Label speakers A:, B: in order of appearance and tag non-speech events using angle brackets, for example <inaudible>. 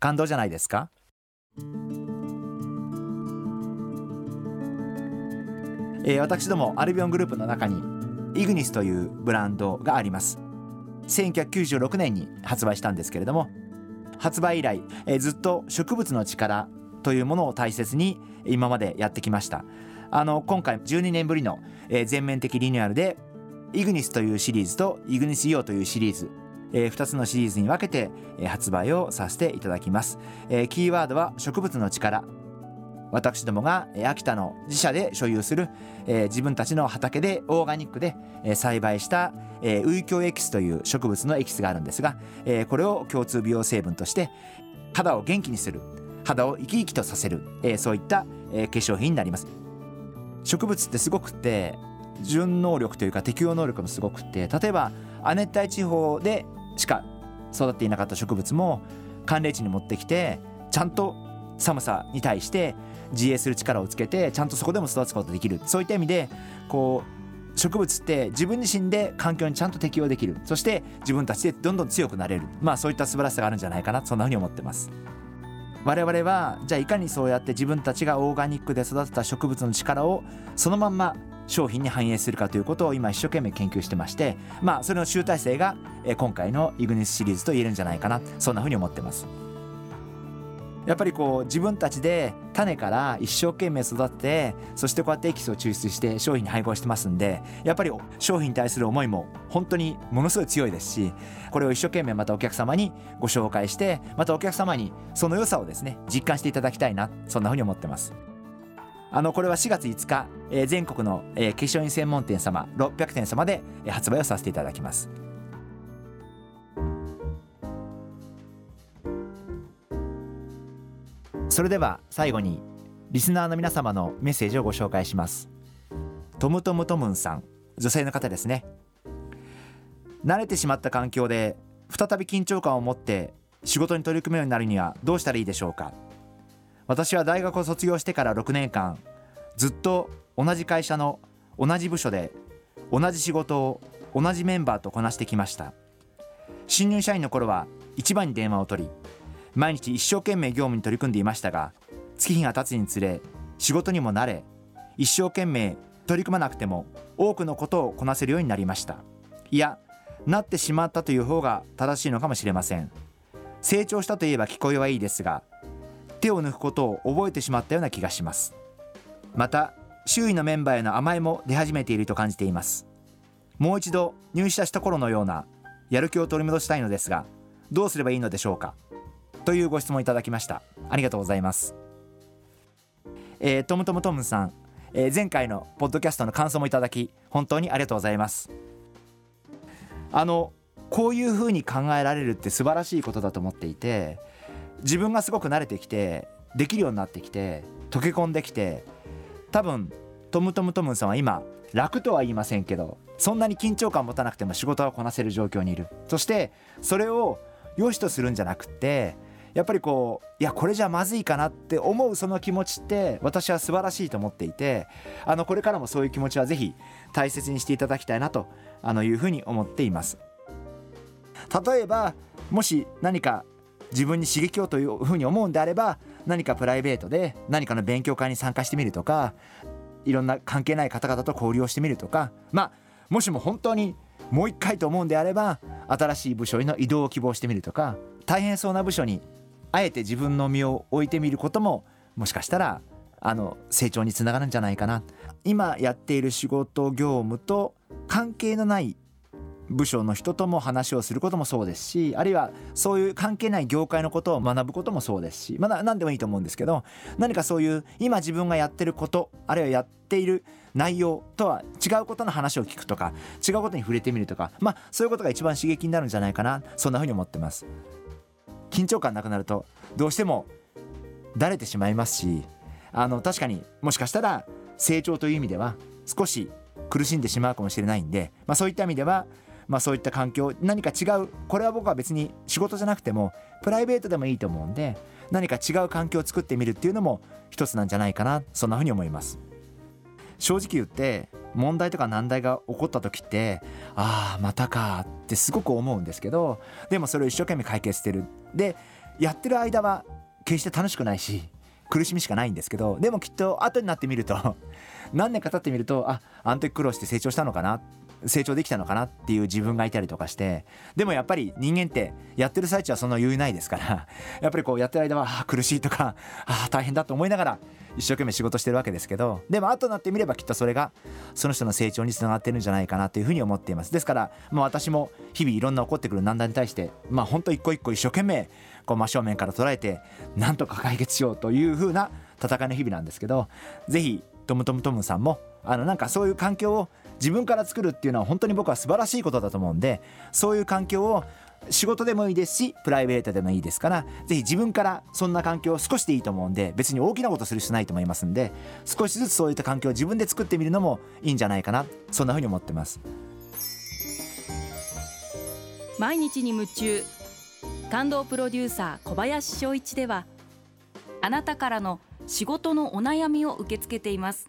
A: 感動じゃないですか？えー、私どもアルビオングループの中にイグニスというブランドがあります。1996年に発売したんですけれども発売以来、えー、ずっと植物の力というものを大切に今までやってきました。あの今回12年ぶりの、えー、全面的リニューアルでイグニスというシリーズとイグニスイオというシリーズえー、2つのシリーズに分けて、えー、発売をさせていただきます、えー、キーワードは植物の力。私どもが秋田の自社で所有する、えー、自分たちの畑でオーガニックで、えー、栽培した、えー、ウイキョウエキスという植物のエキスがあるんですが、えー、これを共通美容成分として肌を元気にする肌を生き生きとさせる、えー、そういった、えー、化粧品になります。植物ってすごくて順能力というか適応能力もすごくて例えば亜熱帯地方でしか育っていなかった植物も寒冷地に持ってきてちゃんと寒さに対して自衛する力をつけてちゃんとそこでも育つことができる。そういった意味でこう植物って自分自身で環境にちゃんと適応できる。そして自分たちでどんどん強くなれる。まあそういった素晴らしさがあるんじゃないかな。そんなふうに思ってます。我々はじゃあいかにそうやって自分たちがオーガニックで育てた植物の力をそのまんま商品に反映するかということを今一生懸命研究してましてまあそれの集大成が今回のイグニスシリーズと言えるんじゃないかなそんなふうに思ってます。やっぱりこう自分たちで種から一生懸命育ててそしてこうやってエキスを抽出して商品に配合してますんでやっぱり商品に対する思いも本当にものすごい強いですしこれを一生懸命またお客様にご紹介してまたお客様にその良さをですね実感していただきたいなそんなふうに思ってます。あのこれは4月5日、えー、全国の、えー、化粧品専門店様600店様で、えー、発売をさせていただきます。それでは最後にリスナーの皆様のメッセージをご紹介します。トムトムトムンさん女性の方ですね。慣れてしまった環境で再び緊張感を持って仕事に取り組むようになるにはどうしたらいいでしょうか？私は大学を卒業してから6年間ずっと同じ会社の同じ部署で同じ仕事を同じメンバーとこなしてきました。新入社員の頃は一番に電話を取り毎日一生懸命業務に取り組んでいましたが月日が経つにつれ仕事にも慣れ一生懸命取り組まなくても多くのことをこなせるようになりました。いやなってしまったという方が正しいのかもしれません。成長したといえば聞こえはいいですが手を抜くことを覚えてしまったような気がします。また周囲のメンバーへの甘えも出始めていると感じています。もう一度入社した頃のようなやる気を取り戻したいのですがどうすればいいのでしょうか？というご質問いただきました。ありがとうございます、えー、トムトムトムさん、えー、前回のポッドキャストの感想もいただき本当にありがとうございます。あのこういうふうに考えられるって素晴らしいことだと思っていて自分がすごく慣れてきてできるようになってきて溶け込んできて多分トムトムトムさんは今楽とは言いませんけどそんなに緊張感持たなくても仕事はこなせる状況にいる。そしてそれを良しとするんじゃなくってやっぱりこういやこれじゃまずいかなって思うその気持ちって私は素晴らしいと思っていてあのこれからもそういう気持ちはぜひ大切にしていただきたいなとあのいうふうに思っています。例えばもし何か自分に刺激をというふうに思うんであれば何かプライベートで何かの勉強会に参加してみるとかいろんな関係ない方々と交流をしてみるとかまあもしも本当にもう一回と思うんであれば新しい部署への移動を希望してみるとか大変そうな部署にあえて自分の身を置いてみることももしかしたらあの成長につながるんじゃないかな。今やっている仕事業務と関係のない部署の人とも話をすることもそうですしあるいはそういう関係ない業界のことを学ぶこともそうですしまだ何でもいいと思うんですけど何かそういう今自分がやってることあるいはやっている内容とは違うことの話を聞くとか違うことに触れてみるとかまあそういうことが一番刺激になるんじゃないかなそんなふうに思ってます。緊張感なくなるとどうしてもだれてしまいますしあの確かにもしかしたら成長という意味では少し苦しんでしまうかもしれないんで、まあ、そういった意味では、まあ、そういった環境何か違うこれは僕は別に仕事じゃなくてもプライベートでもいいと思うんで何か違う環境を作ってみるっていうのも一つなんじゃないかなそんなふうに思います。正直言って問題とか難題が起こった時ってああまたかってすごく思うんですけどでもそれを一生懸命解決してる。でやってる間は決して楽しくないし苦しみしかないんですけどでもきっと後になってみると何年か経ってみるとああの時苦労して成長したのかな成長できたのかなっていう自分がいたりとかしてでもやっぱり人間ってやってる最中はそんな余裕ないですから <laughs> やっぱりこうやってる間は苦しいとかあ大変だと思いながら一生懸命仕事してるわけですけどでも後になってみればきっとそれがその人の成長につながってるんじゃないかなというふうに思っています。ですから、まあ、私も日々いろんな起こってくる難題に対してまあ本当一個一個一生懸命こう真正面から捉えてなんとか解決しようというふうな戦いの日々なんですけどぜひトムトムトムさんもあのなんかそういう環境を自分から作るっていうのは本当に僕は素晴らしいことだと思うんでそういう環境を仕事でもいいですしプライベートでもいいですからぜひ自分からそんな環境を少しでいいと思うんで別に大きなことする必要ないと思いますんで少しずつそういった環境を自分で作ってみるのもいいんじゃないかなそんなふうに思ってます。
B: 毎日に夢中感動プロデューサー小林翔一ではあなたからの仕事のお悩みを受け付けています。